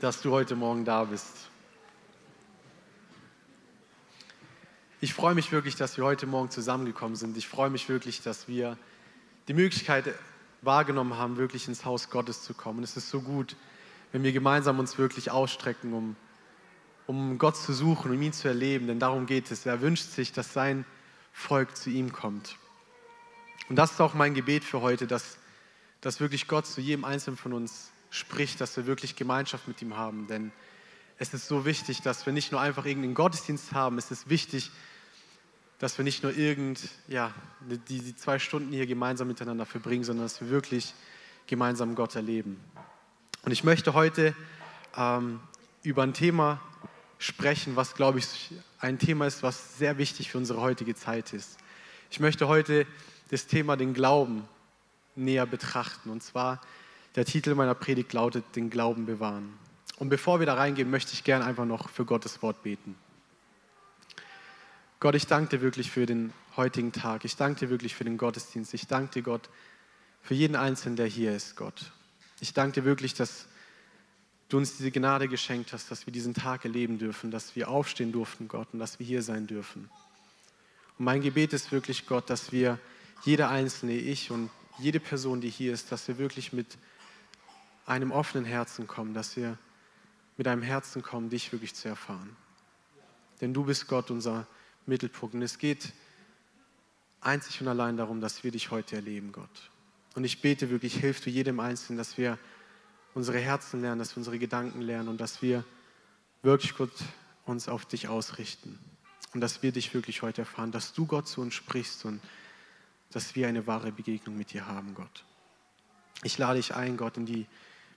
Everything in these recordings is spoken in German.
dass du heute Morgen da bist. Ich freue mich wirklich, dass wir heute Morgen zusammengekommen sind. Ich freue mich wirklich, dass wir die Möglichkeit wahrgenommen haben, wirklich ins Haus Gottes zu kommen. es ist so gut, wenn wir gemeinsam uns wirklich ausstrecken, um, um Gott zu suchen, um ihn zu erleben, denn darum geht es. Er wünscht sich, dass sein Volk zu ihm kommt. Und das ist auch mein Gebet für heute, dass, dass wirklich Gott zu jedem Einzelnen von uns spricht, dass wir wirklich Gemeinschaft mit ihm haben. Denn es ist so wichtig, dass wir nicht nur einfach irgendeinen Gottesdienst haben, es ist wichtig, dass wir nicht nur irgend, ja, die, die zwei Stunden hier gemeinsam miteinander verbringen, sondern dass wir wirklich gemeinsam Gott erleben. Und ich möchte heute ähm, über ein Thema sprechen, was, glaube ich, ein Thema ist, was sehr wichtig für unsere heutige Zeit ist. Ich möchte heute das Thema den Glauben näher betrachten. Und zwar der Titel meiner Predigt lautet Den Glauben bewahren. Und bevor wir da reingehen, möchte ich gerne einfach noch für Gottes Wort beten. Gott, ich danke dir wirklich für den heutigen Tag. Ich danke dir wirklich für den Gottesdienst. Ich danke dir, Gott, für jeden Einzelnen, der hier ist, Gott. Ich danke dir wirklich, dass du uns diese Gnade geschenkt hast, dass wir diesen Tag erleben dürfen, dass wir aufstehen durften, Gott, und dass wir hier sein dürfen. Und mein Gebet ist wirklich, Gott, dass wir, jeder Einzelne, ich und jede Person, die hier ist, dass wir wirklich mit einem offenen Herzen kommen, dass wir mit einem Herzen kommen, dich wirklich zu erfahren. Denn du bist Gott, unser Mittelpunkt. Und es geht einzig und allein darum, dass wir dich heute erleben, Gott. Und ich bete wirklich, hilf du jedem Einzelnen, dass wir unsere Herzen lernen, dass wir unsere Gedanken lernen und dass wir wirklich, Gott, uns auf dich ausrichten. Und dass wir dich wirklich heute erfahren, dass du Gott zu uns sprichst und dass wir eine wahre Begegnung mit dir haben, Gott. Ich lade dich ein, Gott, in die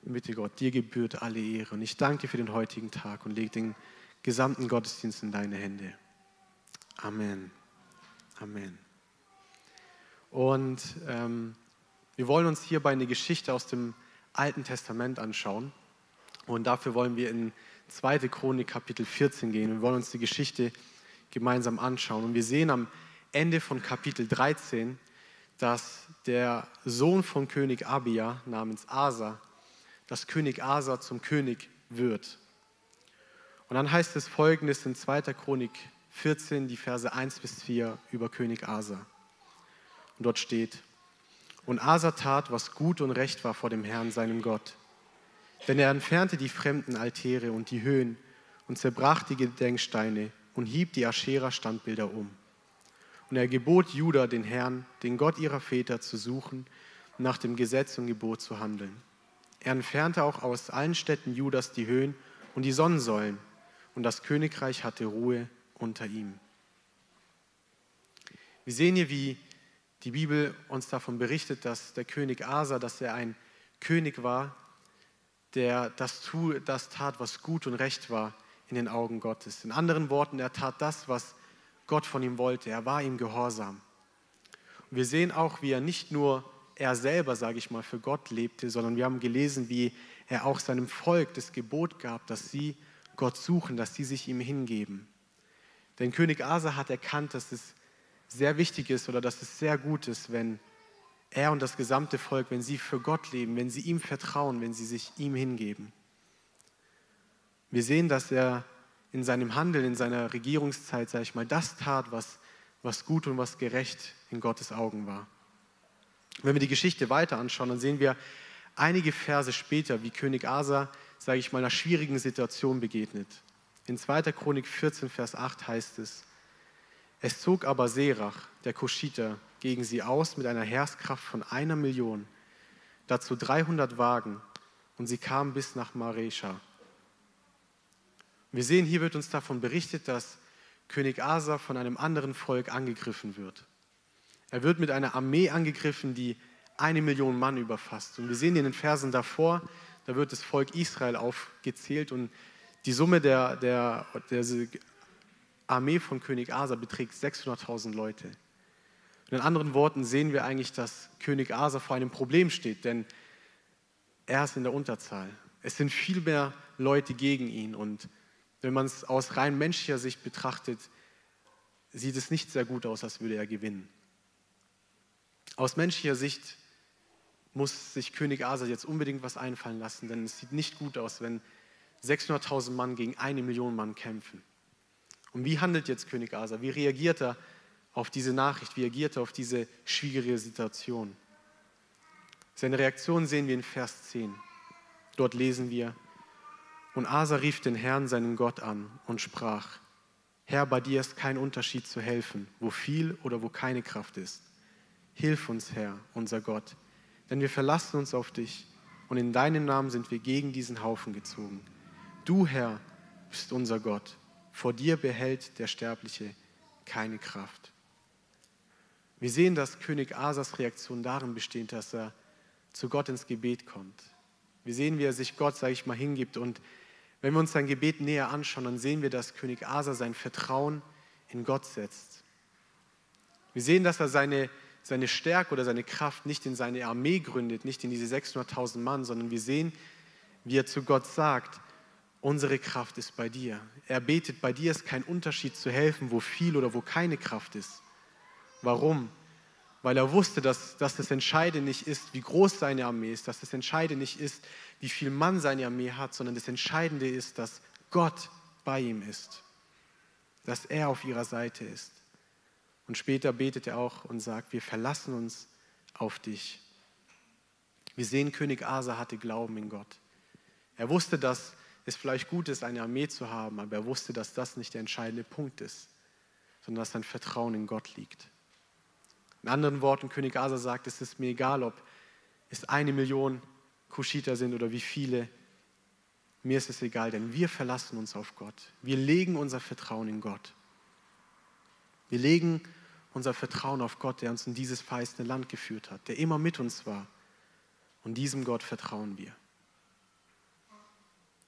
Mitte, Gott. Dir gebührt alle Ehre. Und ich danke dir für den heutigen Tag und lege den gesamten Gottesdienst in deine Hände. Amen. Amen. Und ähm, wir wollen uns hierbei eine Geschichte aus dem Alten Testament anschauen. Und dafür wollen wir in 2. Chronik Kapitel 14 gehen. Wir wollen uns die Geschichte gemeinsam anschauen. Und wir sehen am Ende von Kapitel 13, dass der Sohn von König Abia namens Asa, dass König Asa zum König wird. Und dann heißt es folgendes in 2. Chronik 14, die Verse 1 bis 4 über König Asa. Und dort steht, und Asa tat, was gut und recht war vor dem Herrn, seinem Gott. Denn er entfernte die fremden Altäre und die Höhen und zerbrach die Gedenksteine und hieb die Aschera-Standbilder um. Und er gebot Juda, den Herrn, den Gott ihrer Väter, zu suchen nach dem Gesetz und Gebot zu handeln. Er entfernte auch aus allen Städten Judas die Höhen und die Sonnensäulen, und das Königreich hatte Ruhe unter ihm. Wir sehen hier, wie die Bibel uns davon berichtet, dass der König Asa, dass er ein König war, der das, das tat, was gut und recht war in den Augen Gottes. In anderen Worten, er tat das, was Gott von ihm wollte. Er war ihm gehorsam. Und wir sehen auch, wie er nicht nur er selber, sage ich mal, für Gott lebte, sondern wir haben gelesen, wie er auch seinem Volk das Gebot gab, dass sie Gott suchen, dass sie sich ihm hingeben. Denn König Asa hat erkannt, dass es sehr wichtig ist oder dass es sehr gut ist, wenn er und das gesamte Volk, wenn sie für Gott leben, wenn sie ihm vertrauen, wenn sie sich ihm hingeben. Wir sehen, dass er in seinem Handeln, in seiner Regierungszeit, sage ich mal, das tat, was, was gut und was gerecht in Gottes Augen war. Wenn wir die Geschichte weiter anschauen, dann sehen wir einige Verse später, wie König Asa, sage ich mal, einer schwierigen Situation begegnet. In 2. Chronik 14, Vers 8 heißt es, es zog aber Serach, der Kuschiter, gegen sie aus mit einer Heerskraft von einer Million, dazu 300 Wagen, und sie kamen bis nach Maresha. Wir sehen, hier wird uns davon berichtet, dass König Asa von einem anderen Volk angegriffen wird. Er wird mit einer Armee angegriffen, die eine Million Mann überfasst. Und wir sehen in den Versen davor, da wird das Volk Israel aufgezählt und die Summe der, der, der Armee von König Asa beträgt 600.000 Leute. In anderen Worten sehen wir eigentlich, dass König Asa vor einem Problem steht, denn er ist in der Unterzahl. Es sind viel mehr Leute gegen ihn und wenn man es aus rein menschlicher Sicht betrachtet, sieht es nicht sehr gut aus, als würde er gewinnen. Aus menschlicher Sicht muss sich König Asa jetzt unbedingt was einfallen lassen, denn es sieht nicht gut aus, wenn 600.000 Mann gegen eine Million Mann kämpfen. Und wie handelt jetzt König Asa? Wie reagiert er auf diese Nachricht? Wie reagiert er auf diese schwierige Situation? Seine Reaktion sehen wir in Vers 10. Dort lesen wir, und Asa rief den Herrn, seinen Gott, an und sprach, Herr, bei dir ist kein Unterschied zu helfen, wo viel oder wo keine Kraft ist. Hilf uns, Herr, unser Gott, denn wir verlassen uns auf dich und in deinem Namen sind wir gegen diesen Haufen gezogen. Du, Herr, bist unser Gott. Vor dir behält der Sterbliche keine Kraft. Wir sehen, dass König Asas Reaktion darin besteht, dass er zu Gott ins Gebet kommt. Wir sehen, wie er sich Gott, sage ich mal, hingibt. Und wenn wir uns sein Gebet näher anschauen, dann sehen wir, dass König Asa sein Vertrauen in Gott setzt. Wir sehen, dass er seine, seine Stärke oder seine Kraft nicht in seine Armee gründet, nicht in diese 600.000 Mann, sondern wir sehen, wie er zu Gott sagt, unsere Kraft ist bei dir. Er betet, bei dir ist kein Unterschied zu helfen, wo viel oder wo keine Kraft ist. Warum? weil er wusste, dass, dass das Entscheidende nicht ist, wie groß seine Armee ist, dass das Entscheidende nicht ist, wie viel Mann seine Armee hat, sondern das Entscheidende ist, dass Gott bei ihm ist, dass er auf ihrer Seite ist. Und später betet er auch und sagt, wir verlassen uns auf dich. Wir sehen, König Asa hatte Glauben in Gott. Er wusste, dass es vielleicht gut ist, eine Armee zu haben, aber er wusste, dass das nicht der entscheidende Punkt ist, sondern dass sein Vertrauen in Gott liegt. In anderen Worten, König Asa sagt, es ist mir egal, ob es eine Million Kuschiter sind oder wie viele. Mir ist es egal, denn wir verlassen uns auf Gott. Wir legen unser Vertrauen in Gott. Wir legen unser Vertrauen auf Gott, der uns in dieses verheißene Land geführt hat, der immer mit uns war. Und diesem Gott vertrauen wir.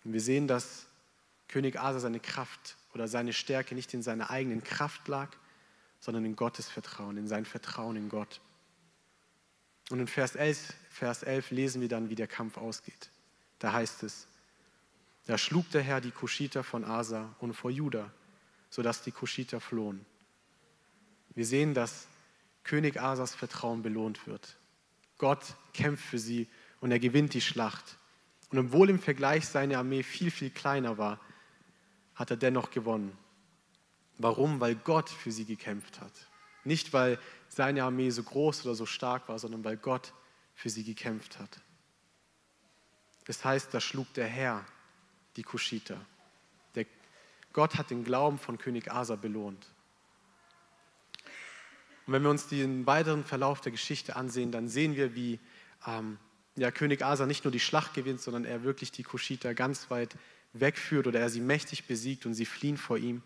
Und wir sehen, dass König Asa seine Kraft oder seine Stärke nicht in seiner eigenen Kraft lag, sondern in Gottes Vertrauen, in sein Vertrauen in Gott. Und in Vers 11, Vers 11 lesen wir dann, wie der Kampf ausgeht. Da heißt es, da schlug der Herr die Kuschiter von Asa und vor Juda, sodass die Kuschiter flohen. Wir sehen, dass König Asas Vertrauen belohnt wird. Gott kämpft für sie und er gewinnt die Schlacht. Und obwohl im Vergleich seine Armee viel, viel kleiner war, hat er dennoch gewonnen. Warum? Weil Gott für sie gekämpft hat. Nicht, weil seine Armee so groß oder so stark war, sondern weil Gott für sie gekämpft hat. Das heißt, da schlug der Herr die Kuschiter. Der Gott hat den Glauben von König Asa belohnt. Und wenn wir uns den weiteren Verlauf der Geschichte ansehen, dann sehen wir, wie ähm, ja, König Asa nicht nur die Schlacht gewinnt, sondern er wirklich die Kuschiter ganz weit wegführt oder er sie mächtig besiegt und sie fliehen vor ihm.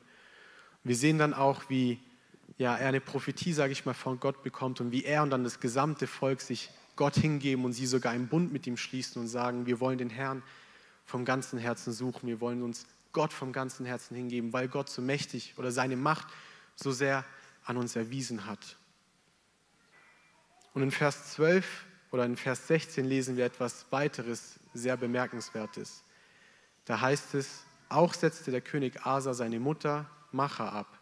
Wir sehen dann auch, wie ja, er eine Prophetie, sage ich mal, von Gott bekommt und wie er und dann das gesamte Volk sich Gott hingeben und sie sogar einen Bund mit ihm schließen und sagen, wir wollen den Herrn vom ganzen Herzen suchen, wir wollen uns Gott vom ganzen Herzen hingeben, weil Gott so mächtig oder seine Macht so sehr an uns erwiesen hat. Und in Vers 12 oder in Vers 16 lesen wir etwas weiteres, sehr bemerkenswertes. Da heißt es, auch setzte der König Asa seine Mutter Macha ab,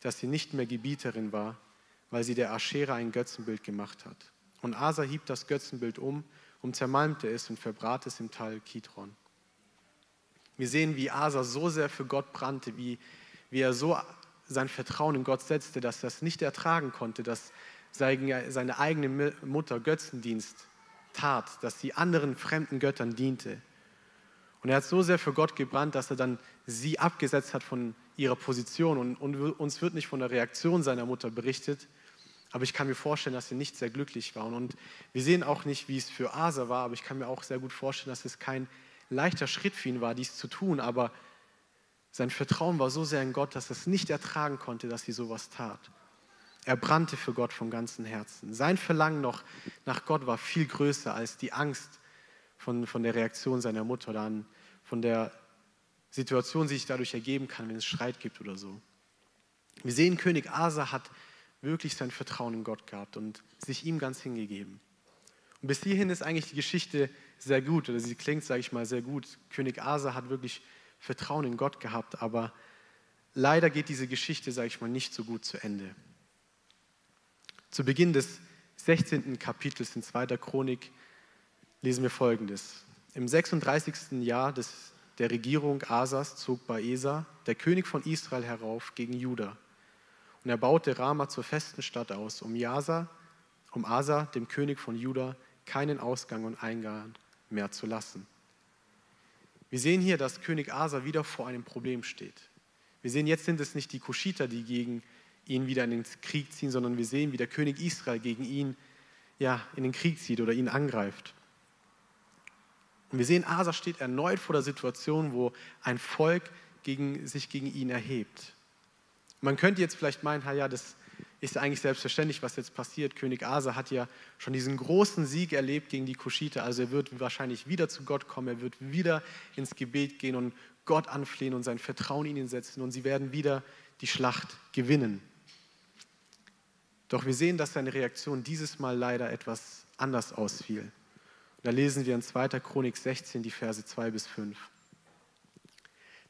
dass sie nicht mehr Gebieterin war, weil sie der Aschera ein Götzenbild gemacht hat. Und Asa hieb das Götzenbild um und zermalmte es und verbrat es im Tal Kidron. Wir sehen, wie Asa so sehr für Gott brannte, wie, wie er so sein Vertrauen in Gott setzte, dass er es nicht ertragen konnte, dass seine eigene Mutter Götzendienst tat, dass sie anderen fremden Göttern diente. Und er hat so sehr für Gott gebrannt, dass er dann sie abgesetzt hat von ihrer Position. Und, und uns wird nicht von der Reaktion seiner Mutter berichtet, aber ich kann mir vorstellen, dass sie nicht sehr glücklich waren. Und wir sehen auch nicht, wie es für Asa war, aber ich kann mir auch sehr gut vorstellen, dass es kein leichter Schritt für ihn war, dies zu tun. Aber sein Vertrauen war so sehr in Gott, dass er es nicht ertragen konnte, dass sie sowas tat. Er brannte für Gott vom ganzen Herzen. Sein Verlangen noch nach Gott war viel größer als die Angst von, von der Reaktion seiner Mutter oder an, von der Situation, die sich dadurch ergeben kann, wenn es Streit gibt oder so. Wir sehen, König Asa hat wirklich sein Vertrauen in Gott gehabt und sich ihm ganz hingegeben. Und bis hierhin ist eigentlich die Geschichte sehr gut, oder sie klingt, sage ich mal, sehr gut. König Asa hat wirklich Vertrauen in Gott gehabt, aber leider geht diese Geschichte, sage ich mal, nicht so gut zu Ende. Zu Beginn des 16. Kapitels in 2. Chronik lesen wir folgendes. Im 36. Jahr des der Regierung Asas zog Baesa, der König von Israel, herauf gegen Juda. Und er baute Rama zur festen Stadt aus, um, Jasa, um Asa, dem König von Juda, keinen Ausgang und Eingang mehr zu lassen. Wir sehen hier, dass König Asa wieder vor einem Problem steht. Wir sehen, jetzt sind es nicht die Kuschiter, die gegen ihn wieder in den Krieg ziehen, sondern wir sehen, wie der König Israel gegen ihn ja, in den Krieg zieht oder ihn angreift. Und wir sehen, Asa steht erneut vor der Situation, wo ein Volk gegen, sich gegen ihn erhebt. Man könnte jetzt vielleicht meinen, ja, das ist eigentlich selbstverständlich, was jetzt passiert. König Asa hat ja schon diesen großen Sieg erlebt gegen die Kuschiter, also er wird wahrscheinlich wieder zu Gott kommen, er wird wieder ins Gebet gehen und Gott anflehen und sein Vertrauen in ihn setzen und sie werden wieder die Schlacht gewinnen. Doch wir sehen, dass seine Reaktion dieses Mal leider etwas anders ausfiel. Und da lesen wir in 2. Chronik 16 die Verse 2 bis 5.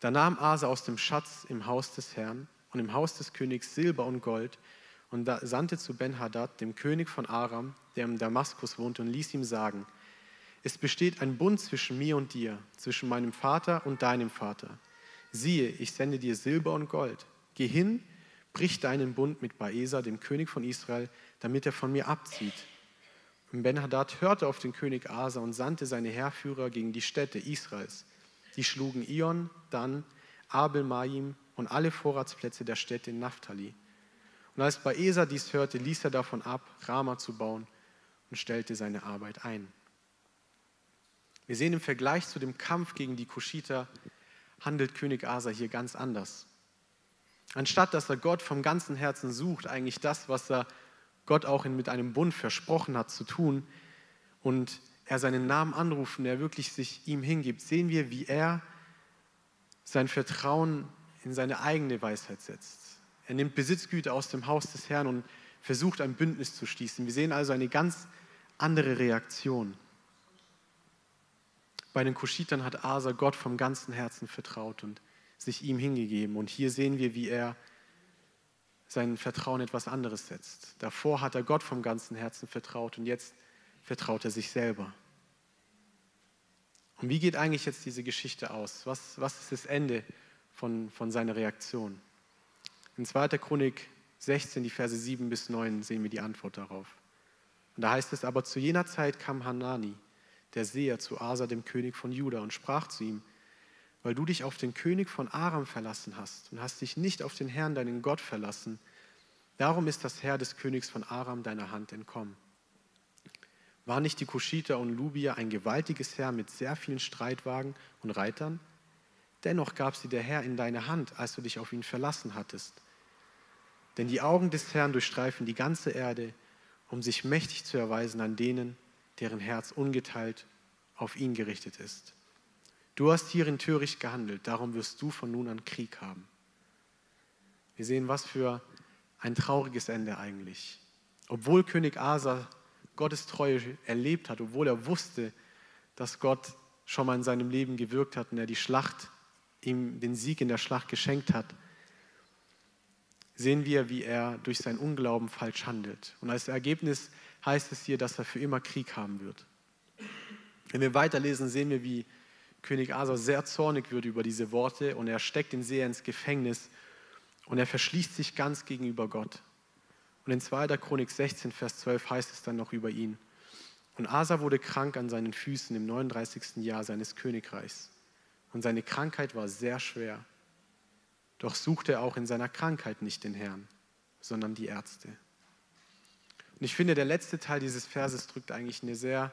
Da nahm Asa aus dem Schatz im Haus des Herrn und im Haus des Königs Silber und Gold und sandte zu Ben-Hadad, dem König von Aram, der in Damaskus wohnte, und ließ ihm sagen, es besteht ein Bund zwischen mir und dir, zwischen meinem Vater und deinem Vater. Siehe, ich sende dir Silber und Gold. Geh hin, brich deinen Bund mit Baesa, dem König von Israel, damit er von mir abzieht. Und Ben-Hadad hörte auf den König Asa und sandte seine Heerführer gegen die Städte Israels. Die schlugen Ion, Dan, Abel-Maim und alle Vorratsplätze der Städte in Naphtali. Und als Baesa dies hörte, ließ er davon ab, Rama zu bauen und stellte seine Arbeit ein. Wir sehen im Vergleich zu dem Kampf gegen die Kuschiter, handelt König Asa hier ganz anders. Anstatt dass er Gott vom ganzen Herzen sucht, eigentlich das, was er Gott auch mit einem Bund versprochen hat zu tun, und er seinen Namen anruft und er wirklich sich ihm hingibt, sehen wir, wie er sein Vertrauen in seine eigene Weisheit setzt. Er nimmt Besitzgüter aus dem Haus des Herrn und versucht ein Bündnis zu schließen. Wir sehen also eine ganz andere Reaktion. Bei den Kuschitern hat Asa Gott vom ganzen Herzen vertraut und sich ihm hingegeben. Und hier sehen wir, wie er sein Vertrauen etwas anderes setzt. Davor hat er Gott vom ganzen Herzen vertraut und jetzt vertraut er sich selber. Und wie geht eigentlich jetzt diese Geschichte aus? Was, was ist das Ende von, von seiner Reaktion? In 2. Chronik 16, die Verse 7 bis 9, sehen wir die Antwort darauf. Und da heißt es, aber zu jener Zeit kam Hanani, der Seher, zu Asa, dem König von Juda, und sprach zu ihm, weil du dich auf den König von Aram verlassen hast und hast dich nicht auf den Herrn, deinen Gott, verlassen, darum ist das Herr des Königs von Aram deiner Hand entkommen. War nicht die Kuschiter und Lubia ein gewaltiges Heer mit sehr vielen Streitwagen und Reitern? Dennoch gab sie der Herr in deine Hand, als du dich auf ihn verlassen hattest. Denn die Augen des Herrn durchstreifen die ganze Erde, um sich mächtig zu erweisen an denen, deren Herz ungeteilt auf ihn gerichtet ist. Du hast hierin töricht gehandelt, darum wirst du von nun an Krieg haben. Wir sehen, was für ein trauriges Ende eigentlich. Obwohl König Asa Gottes Treue erlebt hat, obwohl er wusste, dass Gott schon mal in seinem Leben gewirkt hat und er die Schlacht, ihm den Sieg in der Schlacht geschenkt hat, sehen wir, wie er durch sein Unglauben falsch handelt. Und als Ergebnis heißt es hier, dass er für immer Krieg haben wird. Wenn wir weiterlesen, sehen wir, wie König Asa sehr zornig wird über diese Worte und er steckt den Seher ins Gefängnis und er verschließt sich ganz gegenüber Gott. Und in 2. Chronik 16, Vers 12 heißt es dann noch über ihn. Und Asa wurde krank an seinen Füßen im 39. Jahr seines Königreichs. Und seine Krankheit war sehr schwer. Doch suchte er auch in seiner Krankheit nicht den Herrn, sondern die Ärzte. Und ich finde, der letzte Teil dieses Verses drückt eigentlich eine sehr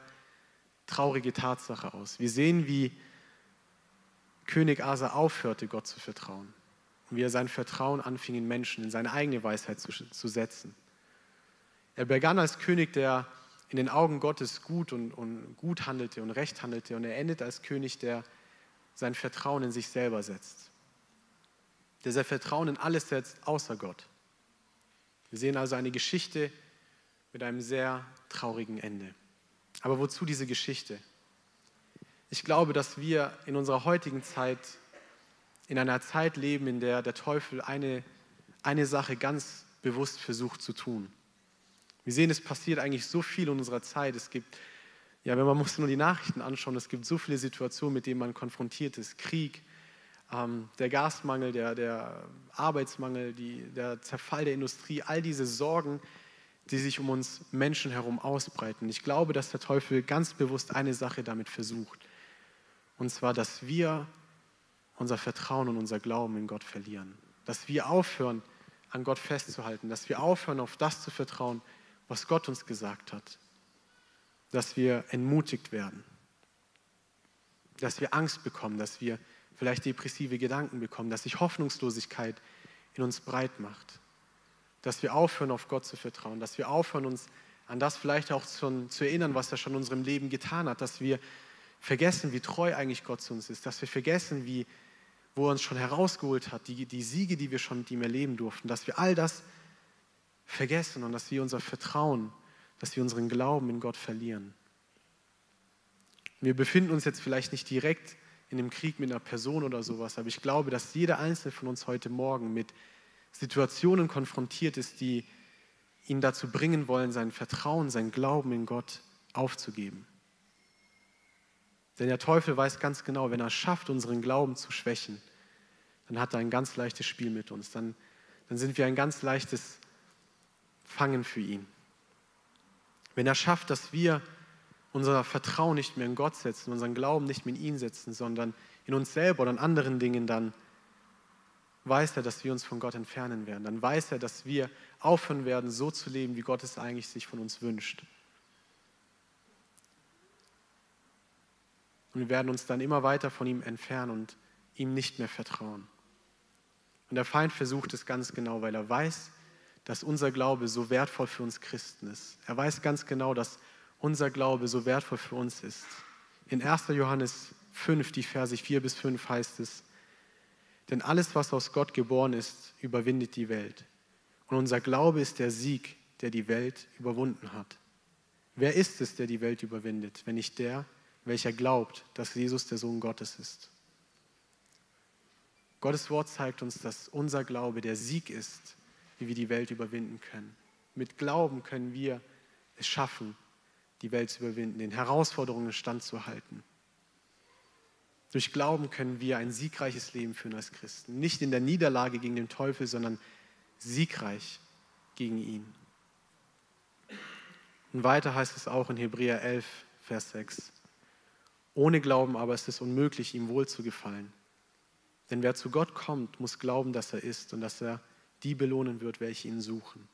traurige Tatsache aus. Wir sehen, wie König Asa aufhörte, Gott zu vertrauen und wie er sein Vertrauen anfing in Menschen, in seine eigene Weisheit zu, zu setzen. Er begann als König, der in den Augen Gottes gut und, und gut handelte und recht handelte und er endet als König, der sein Vertrauen in sich selber setzt, der sein Vertrauen in alles setzt, außer Gott. Wir sehen also eine Geschichte mit einem sehr traurigen Ende. Aber wozu diese Geschichte? Ich glaube, dass wir in unserer heutigen Zeit in einer Zeit leben, in der der Teufel eine, eine Sache ganz bewusst versucht zu tun. Wir sehen, es passiert eigentlich so viel in unserer Zeit. Es gibt ja, wenn man muss nur die Nachrichten anschauen, es gibt so viele Situationen, mit denen man konfrontiert ist. Krieg, ähm, der Gasmangel, der, der Arbeitsmangel, die, der Zerfall der Industrie, all diese Sorgen, die sich um uns Menschen herum ausbreiten. Ich glaube, dass der Teufel ganz bewusst eine Sache damit versucht. Und zwar, dass wir unser Vertrauen und unser Glauben in Gott verlieren. Dass wir aufhören, an Gott festzuhalten. Dass wir aufhören, auf das zu vertrauen, was Gott uns gesagt hat. Dass wir entmutigt werden. Dass wir Angst bekommen, dass wir vielleicht depressive Gedanken bekommen, dass sich Hoffnungslosigkeit in uns breit macht dass wir aufhören, auf Gott zu vertrauen, dass wir aufhören, uns an das vielleicht auch zu, zu erinnern, was er schon in unserem Leben getan hat, dass wir vergessen, wie treu eigentlich Gott zu uns ist, dass wir vergessen, wie, wo er uns schon herausgeholt hat, die, die Siege, die wir schon mit ihm erleben durften, dass wir all das vergessen und dass wir unser Vertrauen, dass wir unseren Glauben in Gott verlieren. Wir befinden uns jetzt vielleicht nicht direkt in einem Krieg mit einer Person oder sowas, aber ich glaube, dass jeder Einzelne von uns heute Morgen mit Situationen konfrontiert ist, die ihn dazu bringen wollen, sein Vertrauen, sein Glauben in Gott aufzugeben. Denn der Teufel weiß ganz genau, wenn er schafft, unseren Glauben zu schwächen, dann hat er ein ganz leichtes Spiel mit uns. Dann, dann sind wir ein ganz leichtes Fangen für ihn. Wenn er schafft, dass wir unser Vertrauen nicht mehr in Gott setzen, unseren Glauben nicht mehr in ihn setzen, sondern in uns selber oder in anderen Dingen, dann weiß er, dass wir uns von Gott entfernen werden. Dann weiß er, dass wir aufhören werden, so zu leben, wie Gott es eigentlich sich von uns wünscht. Und wir werden uns dann immer weiter von ihm entfernen und ihm nicht mehr vertrauen. Und der Feind versucht es ganz genau, weil er weiß, dass unser Glaube so wertvoll für uns Christen ist. Er weiß ganz genau, dass unser Glaube so wertvoll für uns ist. In 1. Johannes 5, die Verse 4 bis 5 heißt es, denn alles, was aus Gott geboren ist, überwindet die Welt. Und unser Glaube ist der Sieg, der die Welt überwunden hat. Wer ist es, der die Welt überwindet, wenn nicht der, welcher glaubt, dass Jesus der Sohn Gottes ist? Gottes Wort zeigt uns, dass unser Glaube der Sieg ist, wie wir die Welt überwinden können. Mit Glauben können wir es schaffen, die Welt zu überwinden, den Herausforderungen standzuhalten. Durch Glauben können wir ein siegreiches Leben führen als Christen. Nicht in der Niederlage gegen den Teufel, sondern siegreich gegen ihn. Und weiter heißt es auch in Hebräer 11, Vers 6. Ohne Glauben aber ist es unmöglich, ihm wohl zu gefallen. Denn wer zu Gott kommt, muss glauben, dass er ist und dass er die belohnen wird, welche ihn suchen.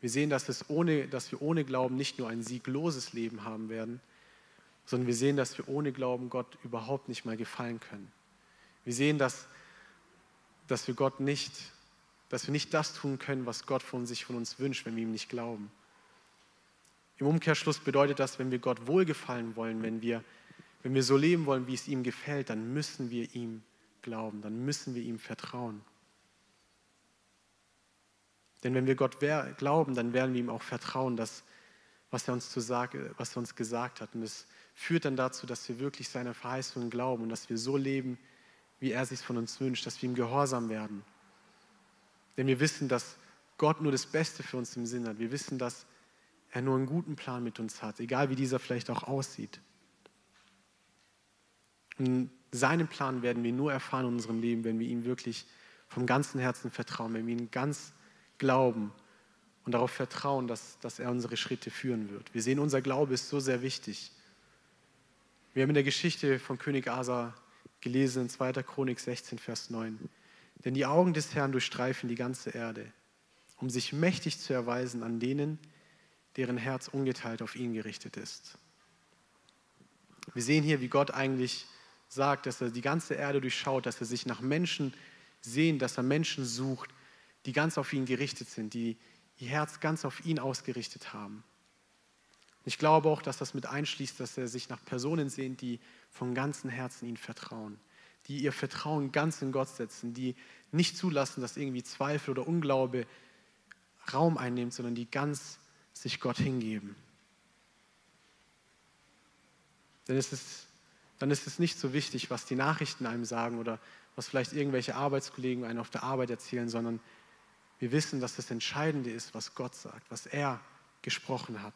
Wir sehen, dass, es ohne, dass wir ohne Glauben nicht nur ein siegloses Leben haben werden, sondern wir sehen, dass wir ohne Glauben Gott überhaupt nicht mal gefallen können. Wir sehen, dass, dass wir Gott nicht, dass wir nicht das tun können, was Gott von sich von uns wünscht, wenn wir ihm nicht glauben. Im Umkehrschluss bedeutet das, wenn wir Gott wohlgefallen wollen, wenn wir, wenn wir so leben wollen, wie es ihm gefällt, dann müssen wir ihm glauben, dann müssen wir ihm vertrauen. Denn wenn wir Gott glauben, dann werden wir ihm auch vertrauen, dass, was er uns, zu sagen, was er uns gesagt hat. Und es führt dann dazu, dass wir wirklich seiner Verheißungen glauben und dass wir so leben, wie er sich von uns wünscht, dass wir ihm gehorsam werden. Denn wir wissen, dass Gott nur das Beste für uns im Sinn hat. Wir wissen, dass er nur einen guten Plan mit uns hat, egal wie dieser vielleicht auch aussieht. Und seinen Plan werden wir nur erfahren in unserem Leben, wenn wir ihm wirklich vom ganzen Herzen vertrauen, wenn wir ihm ganz glauben und darauf vertrauen, dass, dass er unsere Schritte führen wird. Wir sehen, unser Glaube ist so sehr wichtig. Wir haben in der Geschichte von König Asa gelesen in 2. Chronik 16, Vers 9. Denn die Augen des Herrn durchstreifen die ganze Erde, um sich mächtig zu erweisen an denen, deren Herz ungeteilt auf ihn gerichtet ist. Wir sehen hier, wie Gott eigentlich sagt, dass er die ganze Erde durchschaut, dass er sich nach Menschen sehnt, dass er Menschen sucht, die ganz auf ihn gerichtet sind, die ihr Herz ganz auf ihn ausgerichtet haben. Ich glaube auch, dass das mit einschließt, dass er sich nach Personen sehnt, die von ganzem Herzen ihm vertrauen, die ihr Vertrauen ganz in Gott setzen, die nicht zulassen, dass irgendwie Zweifel oder Unglaube Raum einnimmt, sondern die ganz sich Gott hingeben. Denn es ist, dann ist es nicht so wichtig, was die Nachrichten einem sagen oder was vielleicht irgendwelche Arbeitskollegen einem auf der Arbeit erzählen, sondern wir wissen, dass das Entscheidende ist, was Gott sagt, was er gesprochen hat.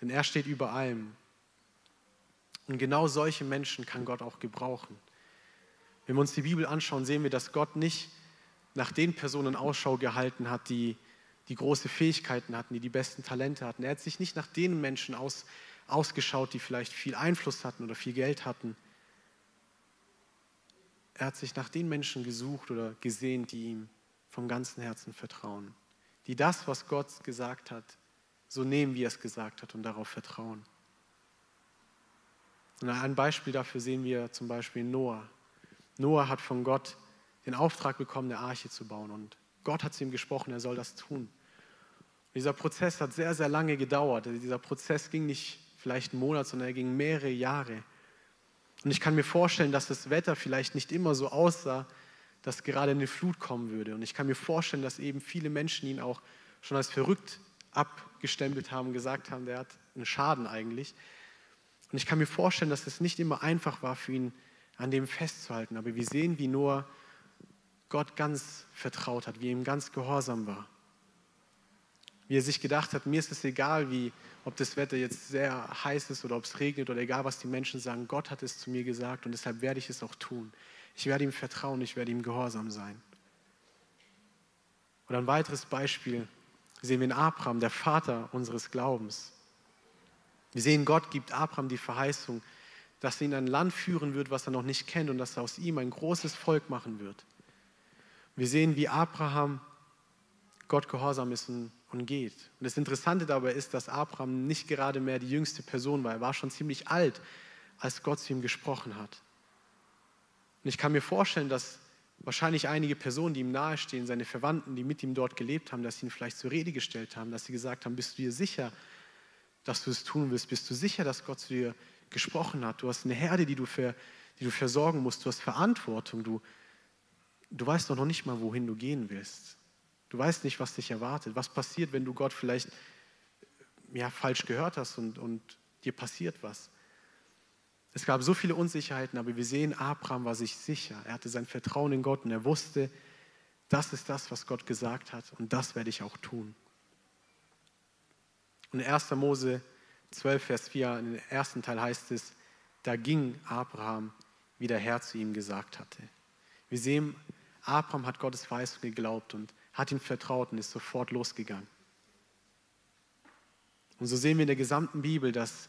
Denn er steht über allem Und genau solche Menschen kann Gott auch gebrauchen. Wenn wir uns die Bibel anschauen, sehen wir, dass Gott nicht nach den Personen Ausschau gehalten hat, die, die große Fähigkeiten hatten, die die besten Talente hatten. Er hat sich nicht nach den Menschen aus, ausgeschaut, die vielleicht viel Einfluss hatten oder viel Geld hatten. Er hat sich nach den Menschen gesucht oder gesehen, die ihm vom ganzen Herzen vertrauen, die das, was Gott gesagt hat, so nehmen, wie er es gesagt hat und darauf vertrauen. Und ein Beispiel dafür sehen wir zum Beispiel Noah. Noah hat von Gott den Auftrag bekommen, eine Arche zu bauen und Gott hat zu ihm gesprochen, er soll das tun. Und dieser Prozess hat sehr, sehr lange gedauert. Also dieser Prozess ging nicht vielleicht einen Monat, sondern er ging mehrere Jahre. Und ich kann mir vorstellen, dass das Wetter vielleicht nicht immer so aussah, dass gerade eine Flut kommen würde. Und ich kann mir vorstellen, dass eben viele Menschen ihn auch schon als verrückt abgestempelt haben, gesagt haben, der hat einen Schaden eigentlich. Und ich kann mir vorstellen, dass es nicht immer einfach war für ihn, an dem festzuhalten. Aber wir sehen, wie Noah Gott ganz vertraut hat, wie ihm ganz gehorsam war. Wie er sich gedacht hat, mir ist es egal, wie, ob das Wetter jetzt sehr heiß ist oder ob es regnet oder egal, was die Menschen sagen. Gott hat es zu mir gesagt und deshalb werde ich es auch tun. Ich werde ihm vertrauen, ich werde ihm gehorsam sein. Oder ein weiteres Beispiel sehen wir in Abraham, der Vater unseres Glaubens. Wir sehen, Gott gibt Abraham die Verheißung, dass er ihn ein Land führen wird, was er noch nicht kennt und dass er aus ihm ein großes Volk machen wird. Wir sehen, wie Abraham Gott gehorsam ist und, und geht. Und das Interessante dabei ist, dass Abraham nicht gerade mehr die jüngste Person war. Er war schon ziemlich alt, als Gott zu ihm gesprochen hat. Und ich kann mir vorstellen, dass wahrscheinlich einige Personen, die ihm nahestehen, seine Verwandten, die mit ihm dort gelebt haben, dass sie ihn vielleicht zur Rede gestellt haben, dass sie gesagt haben, bist du dir sicher, dass du es tun willst? Bist du sicher, dass Gott zu dir gesprochen hat? Du hast eine Herde, die du, für, die du versorgen musst. Du hast Verantwortung. Du, du weißt doch noch nicht mal, wohin du gehen willst. Du weißt nicht, was dich erwartet. Was passiert, wenn du Gott vielleicht ja, falsch gehört hast und, und dir passiert was? Es gab so viele Unsicherheiten, aber wir sehen, Abraham war sich sicher. Er hatte sein Vertrauen in Gott und er wusste, das ist das, was Gott gesagt hat und das werde ich auch tun. Und in 1. Mose 12, Vers 4, im ersten Teil heißt es, da ging Abraham, wie der Herr zu ihm gesagt hatte. Wir sehen, Abraham hat Gottes Weisung geglaubt und hat ihm vertraut und ist sofort losgegangen. Und so sehen wir in der gesamten Bibel, dass,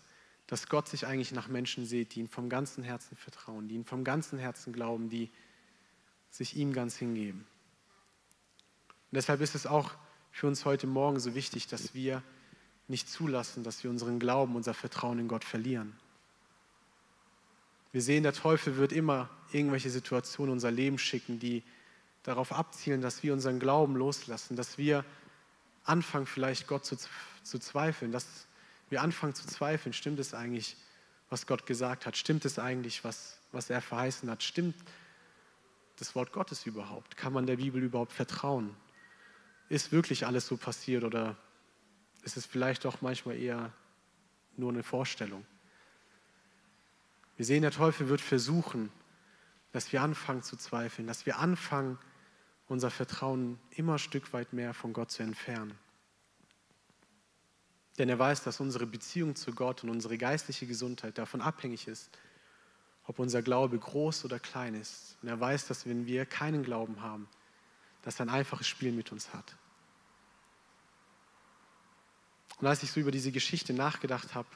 dass Gott sich eigentlich nach Menschen sieht, die ihm vom ganzen Herzen vertrauen, die ihm vom ganzen Herzen glauben, die sich ihm ganz hingeben. Und deshalb ist es auch für uns heute Morgen so wichtig, dass wir nicht zulassen, dass wir unseren Glauben, unser Vertrauen in Gott verlieren. Wir sehen, der Teufel wird immer irgendwelche Situationen in unser Leben schicken, die darauf abzielen, dass wir unseren Glauben loslassen, dass wir anfangen, vielleicht Gott zu, zu zweifeln, dass wir anfangen zu zweifeln, stimmt es eigentlich, was Gott gesagt hat? Stimmt es eigentlich, was, was er verheißen hat? Stimmt das Wort Gottes überhaupt? Kann man der Bibel überhaupt vertrauen? Ist wirklich alles so passiert oder ist es vielleicht doch manchmal eher nur eine Vorstellung? Wir sehen, der Teufel wird versuchen, dass wir anfangen zu zweifeln, dass wir anfangen, unser Vertrauen immer ein Stück weit mehr von Gott zu entfernen. Denn er weiß, dass unsere Beziehung zu Gott und unsere geistliche Gesundheit davon abhängig ist, ob unser Glaube groß oder klein ist. Und er weiß, dass wenn wir keinen Glauben haben, dass er ein einfaches Spiel mit uns hat. Und als ich so über diese Geschichte nachgedacht habe,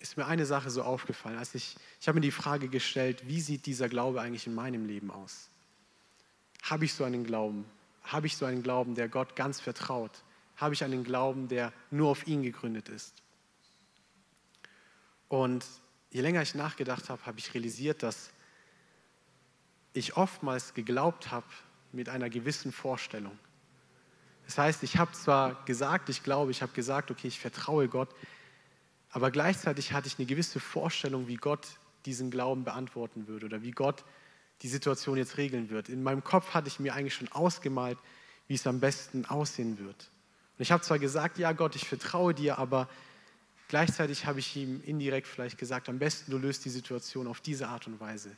ist mir eine Sache so aufgefallen. Als ich, ich habe mir die Frage gestellt, wie sieht dieser Glaube eigentlich in meinem Leben aus? Habe ich so einen Glauben? Habe ich so einen Glauben, der Gott ganz vertraut? Habe ich einen Glauben, der nur auf ihn gegründet ist? Und je länger ich nachgedacht habe, habe ich realisiert, dass ich oftmals geglaubt habe mit einer gewissen Vorstellung. Das heißt, ich habe zwar gesagt, ich glaube, ich habe gesagt, okay, ich vertraue Gott, aber gleichzeitig hatte ich eine gewisse Vorstellung, wie Gott diesen Glauben beantworten würde oder wie Gott die Situation jetzt regeln wird. In meinem Kopf hatte ich mir eigentlich schon ausgemalt, wie es am besten aussehen wird. Und ich habe zwar gesagt, ja Gott, ich vertraue dir, aber gleichzeitig habe ich ihm indirekt vielleicht gesagt, am besten du löst die Situation auf diese Art und Weise.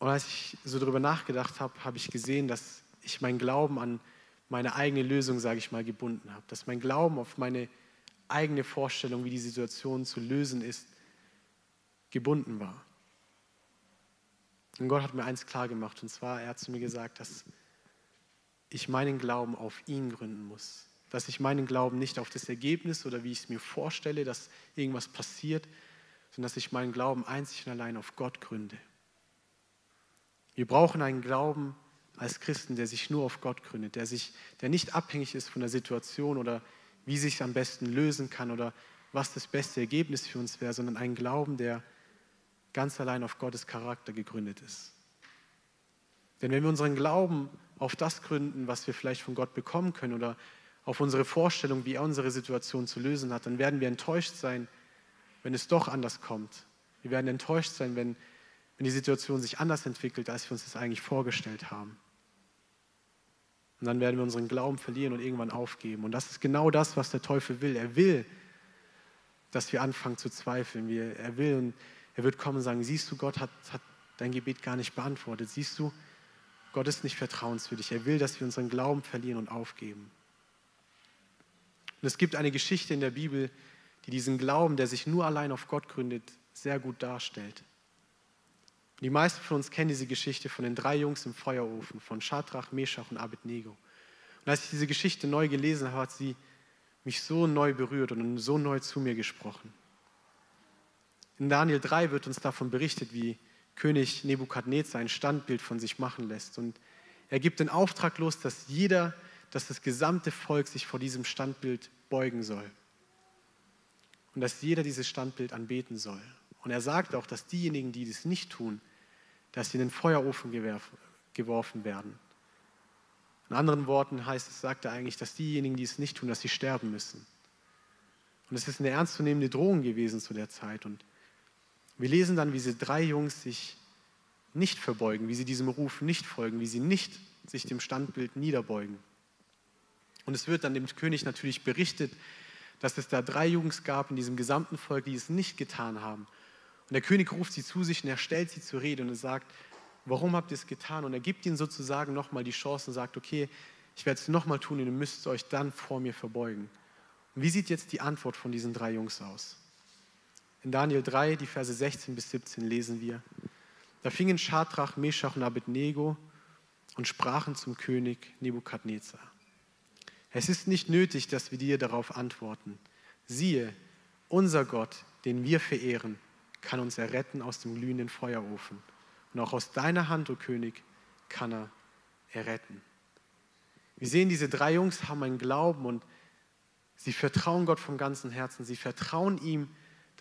Und als ich so darüber nachgedacht habe, habe ich gesehen, dass ich meinen Glauben an meine eigene Lösung, sage ich mal, gebunden habe. Dass mein Glauben auf meine eigene Vorstellung, wie die Situation zu lösen ist, gebunden war. Und Gott hat mir eins klar gemacht, und zwar, er hat zu mir gesagt, dass ich meinen Glauben auf ihn gründen muss. Dass ich meinen Glauben nicht auf das Ergebnis oder wie ich es mir vorstelle, dass irgendwas passiert, sondern dass ich meinen Glauben einzig und allein auf Gott gründe. Wir brauchen einen Glauben als Christen, der sich nur auf Gott gründet, der, sich, der nicht abhängig ist von der Situation oder wie sich es am besten lösen kann oder was das beste Ergebnis für uns wäre, sondern einen Glauben, der ganz allein auf Gottes Charakter gegründet ist. Denn wenn wir unseren Glauben auf das gründen, was wir vielleicht von Gott bekommen können oder auf unsere Vorstellung, wie er unsere Situation zu lösen hat, dann werden wir enttäuscht sein, wenn es doch anders kommt. Wir werden enttäuscht sein, wenn, wenn die Situation sich anders entwickelt, als wir uns das eigentlich vorgestellt haben. Und dann werden wir unseren Glauben verlieren und irgendwann aufgeben. Und das ist genau das, was der Teufel will. Er will, dass wir anfangen zu zweifeln. Er will er wird kommen und sagen, siehst du, Gott hat, hat dein Gebet gar nicht beantwortet. Siehst du, Gott ist nicht vertrauenswürdig. Er will, dass wir unseren Glauben verlieren und aufgeben. Und es gibt eine Geschichte in der Bibel, die diesen Glauben, der sich nur allein auf Gott gründet, sehr gut darstellt. Die meisten von uns kennen diese Geschichte von den drei Jungs im Feuerofen, von Shadrach, Meshach und Abednego. Und als ich diese Geschichte neu gelesen habe, hat sie mich so neu berührt und so neu zu mir gesprochen. In Daniel 3 wird uns davon berichtet, wie König Nebukadnezar ein Standbild von sich machen lässt. Und er gibt den Auftrag los, dass jeder, dass das gesamte Volk sich vor diesem Standbild beugen soll. Und dass jeder dieses Standbild anbeten soll. Und er sagt auch, dass diejenigen, die das nicht tun, dass sie in den Feuerofen geworfen werden. In anderen Worten heißt es, sagt er eigentlich, dass diejenigen, die es nicht tun, dass sie sterben müssen. Und es ist eine ernstzunehmende Drohung gewesen zu der Zeit. Und wir lesen dann, wie diese drei Jungs sich nicht verbeugen, wie sie diesem Ruf nicht folgen, wie sie nicht sich dem Standbild niederbeugen. Und es wird dann dem König natürlich berichtet, dass es da drei Jungs gab in diesem gesamten Volk, die es nicht getan haben. Und der König ruft sie zu sich und er stellt sie zur Rede und er sagt, warum habt ihr es getan? Und er gibt ihnen sozusagen nochmal die Chance und sagt, okay, ich werde es nochmal tun und ihr müsst euch dann vor mir verbeugen. Und wie sieht jetzt die Antwort von diesen drei Jungs aus? In Daniel 3, die Verse 16 bis 17 lesen wir, da fingen Schadrach, Meshach und Abednego und sprachen zum König Nebukadnezar. Es ist nicht nötig, dass wir dir darauf antworten. Siehe, unser Gott, den wir verehren, kann uns erretten aus dem glühenden Feuerofen. Und auch aus deiner Hand, o König, kann er erretten. Wir sehen, diese drei Jungs haben einen Glauben und sie vertrauen Gott vom ganzen Herzen. Sie vertrauen ihm,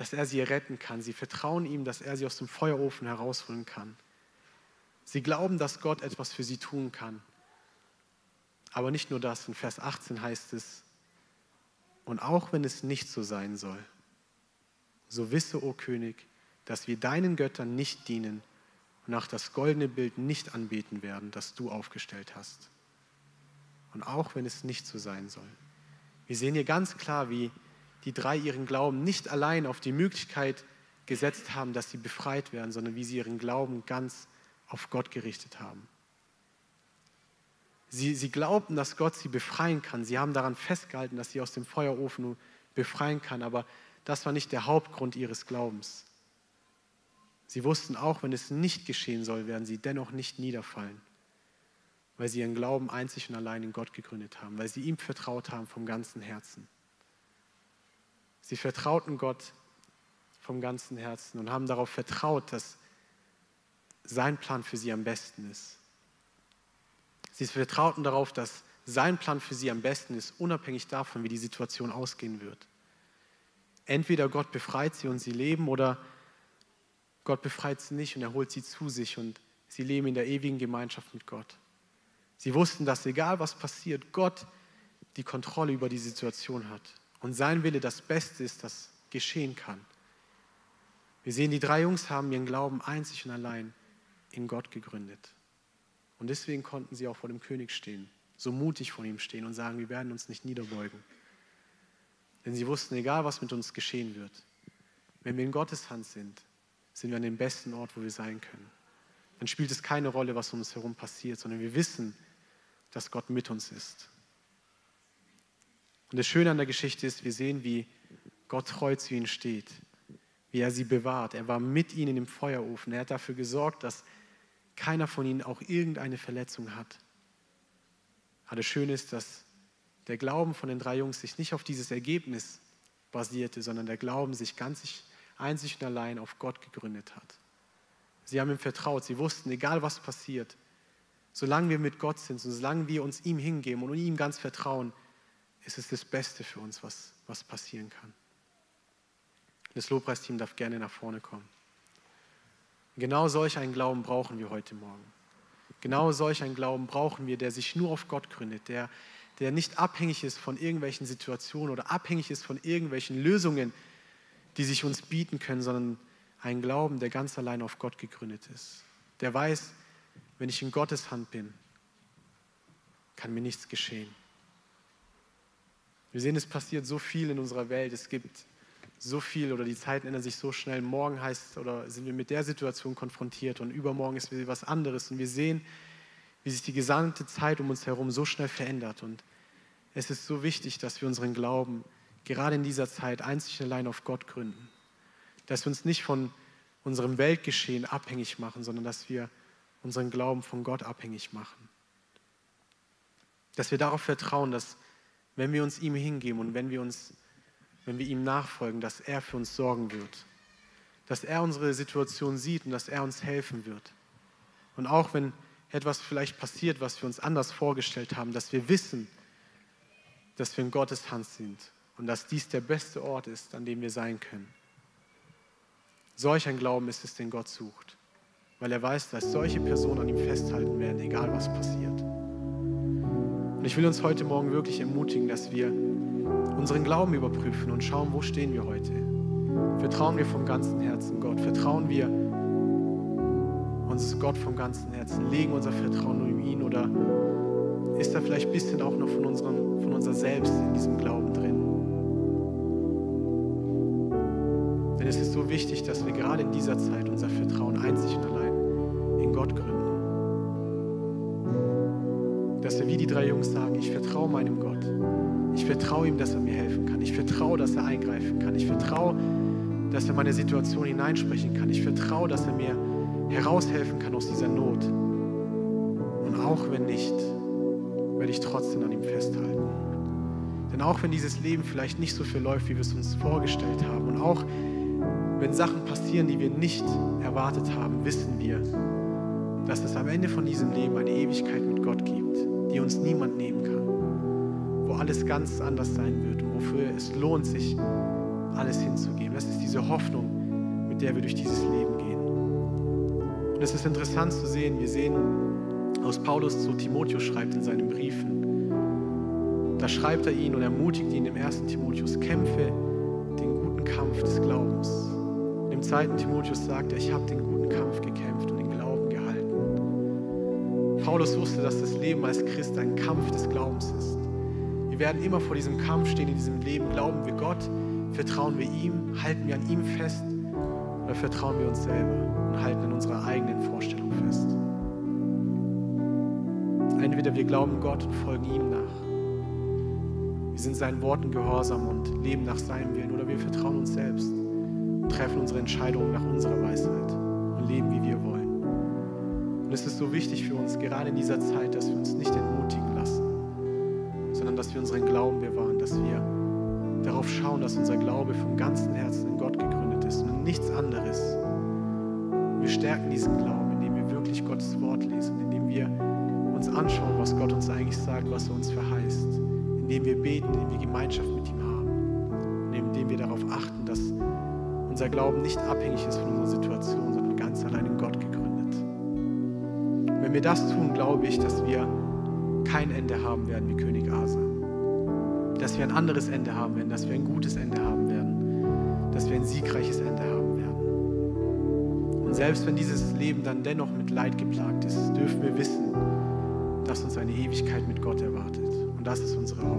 dass er sie retten kann. Sie vertrauen ihm, dass er sie aus dem Feuerofen herausholen kann. Sie glauben, dass Gott etwas für sie tun kann. Aber nicht nur das. In Vers 18 heißt es, und auch wenn es nicht so sein soll, so wisse, o König, dass wir deinen Göttern nicht dienen und nach das goldene Bild nicht anbeten werden, das du aufgestellt hast. Und auch wenn es nicht so sein soll. Wir sehen hier ganz klar, wie die drei ihren Glauben nicht allein auf die Möglichkeit gesetzt haben, dass sie befreit werden, sondern wie sie ihren Glauben ganz auf Gott gerichtet haben. Sie, sie glaubten, dass Gott sie befreien kann. Sie haben daran festgehalten, dass sie aus dem Feuerofen befreien kann, aber das war nicht der Hauptgrund ihres Glaubens. Sie wussten auch, wenn es nicht geschehen soll, werden sie dennoch nicht niederfallen, weil sie ihren Glauben einzig und allein in Gott gegründet haben, weil sie ihm vertraut haben vom ganzen Herzen. Sie vertrauten Gott vom ganzen Herzen und haben darauf vertraut, dass sein Plan für sie am besten ist. Sie vertrauten darauf, dass sein Plan für sie am besten ist, unabhängig davon, wie die Situation ausgehen wird. Entweder Gott befreit sie und sie leben oder Gott befreit sie nicht und er holt sie zu sich und sie leben in der ewigen Gemeinschaft mit Gott. Sie wussten, dass egal was passiert, Gott die Kontrolle über die Situation hat und sein Wille das Beste ist, das geschehen kann. Wir sehen, die drei Jungs haben ihren Glauben einzig und allein in Gott gegründet. Und deswegen konnten sie auch vor dem König stehen, so mutig vor ihm stehen und sagen, wir werden uns nicht niederbeugen. Denn sie wussten, egal was mit uns geschehen wird, wenn wir in Gottes Hand sind, sind wir an dem besten Ort, wo wir sein können. Dann spielt es keine Rolle, was um uns herum passiert, sondern wir wissen, dass Gott mit uns ist. Und das Schöne an der Geschichte ist, wir sehen, wie Gott treu zu ihnen steht, wie er sie bewahrt. Er war mit ihnen im Feuerofen. Er hat dafür gesorgt, dass keiner von ihnen auch irgendeine Verletzung hat. Aber das Schöne ist, dass der Glauben von den drei Jungs sich nicht auf dieses Ergebnis basierte, sondern der Glauben sich ganz einzig und allein auf Gott gegründet hat. Sie haben ihm vertraut, sie wussten, egal was passiert, solange wir mit Gott sind, solange wir uns ihm hingeben und ihm ganz vertrauen, ist es das Beste für uns, was, was passieren kann. Das Lobpreisteam darf gerne nach vorne kommen. Genau solch einen Glauben brauchen wir heute Morgen. Genau solch einen Glauben brauchen wir, der sich nur auf Gott gründet, der, der nicht abhängig ist von irgendwelchen Situationen oder abhängig ist von irgendwelchen Lösungen, die sich uns bieten können, sondern ein Glauben, der ganz allein auf Gott gegründet ist. Der weiß, wenn ich in Gottes Hand bin, kann mir nichts geschehen. Wir sehen, es passiert so viel in unserer Welt. Es gibt so viel oder die Zeiten ändern sich so schnell. Morgen heißt oder sind wir mit der Situation konfrontiert und übermorgen ist wieder was anderes. Und wir sehen, wie sich die gesamte Zeit um uns herum so schnell verändert. Und es ist so wichtig, dass wir unseren Glauben gerade in dieser Zeit einzig und allein auf Gott gründen. Dass wir uns nicht von unserem Weltgeschehen abhängig machen, sondern dass wir unseren Glauben von Gott abhängig machen. Dass wir darauf vertrauen, dass wenn wir uns ihm hingeben und wenn wir uns wenn wir ihm nachfolgen, dass er für uns sorgen wird, dass er unsere Situation sieht und dass er uns helfen wird. Und auch wenn etwas vielleicht passiert, was wir uns anders vorgestellt haben, dass wir wissen, dass wir in Gottes Hand sind und dass dies der beste Ort ist, an dem wir sein können. Solch ein Glauben ist es, den Gott sucht, weil er weiß, dass solche Personen an ihm festhalten werden, egal was passiert. Und ich will uns heute Morgen wirklich ermutigen, dass wir unseren Glauben überprüfen und schauen, wo stehen wir heute. Vertrauen wir vom ganzen Herzen Gott. Vertrauen wir uns Gott vom ganzen Herzen. Legen unser Vertrauen nur in ihn oder ist da vielleicht ein bisschen auch noch von, unserem, von unser Selbst in diesem Glauben drin? Denn es ist so wichtig, dass wir gerade in dieser Zeit unser Vertrauen einzig und allein in Gott gründen. Dass wir wie die drei Jungs sagen, ich vertraue meinem Gott. Ich vertraue ihm, dass er mir helfen kann. Ich vertraue, dass er eingreifen kann. Ich vertraue, dass er meine Situation hineinsprechen kann. Ich vertraue, dass er mir heraushelfen kann aus dieser Not. Und auch wenn nicht, werde ich trotzdem an ihm festhalten. Denn auch wenn dieses Leben vielleicht nicht so viel läuft, wie wir es uns vorgestellt haben, und auch wenn Sachen passieren, die wir nicht erwartet haben, wissen wir, dass es am Ende von diesem Leben eine Ewigkeit mit Gott gibt, die uns niemand nehmen kann wo alles ganz anders sein wird und wofür es lohnt, sich alles hinzugeben. Das ist diese Hoffnung, mit der wir durch dieses Leben gehen. Und es ist interessant zu sehen, wir sehen, aus Paulus zu Timotheus schreibt in seinen Briefen, da schreibt er ihn und ermutigt ihn im ersten Timotheus, kämpfe den guten Kampf des Glaubens. Und im zweiten Timotheus sagt er, ich habe den guten Kampf gekämpft Paulus wusste, dass das Leben als Christ ein Kampf des Glaubens ist werden immer vor diesem Kampf stehen in diesem Leben. Glauben wir Gott? Vertrauen wir ihm? Halten wir an ihm fest? Oder vertrauen wir uns selber und halten an unserer eigenen Vorstellung fest? Entweder wir glauben Gott und folgen ihm nach. Wir sind seinen Worten gehorsam und leben nach seinem Willen. Oder wir vertrauen uns selbst und treffen unsere Entscheidungen nach unserer Weisheit und leben, wie wir wollen. Und es ist so wichtig für uns, gerade in dieser Zeit, dass wir uns nicht entmutigen lassen sondern dass wir unseren Glauben bewahren, dass wir darauf schauen, dass unser Glaube vom ganzen Herzen in Gott gegründet ist und nichts anderes. Wir stärken diesen Glauben, indem wir wirklich Gottes Wort lesen, indem wir uns anschauen, was Gott uns eigentlich sagt, was er uns verheißt, indem wir beten, indem wir Gemeinschaft mit ihm haben indem wir darauf achten, dass unser Glauben nicht abhängig ist von unserer Situation, sondern ganz allein in Gott gegründet. Wenn wir das tun, glaube ich, dass wir kein Ende haben werden wie König Asa. Dass wir ein anderes Ende haben werden, dass wir ein gutes Ende haben werden, dass wir ein siegreiches Ende haben werden. Und selbst wenn dieses Leben dann dennoch mit Leid geplagt ist, dürfen wir wissen, dass uns eine Ewigkeit mit Gott erwartet. Und das ist unsere Hoffnung.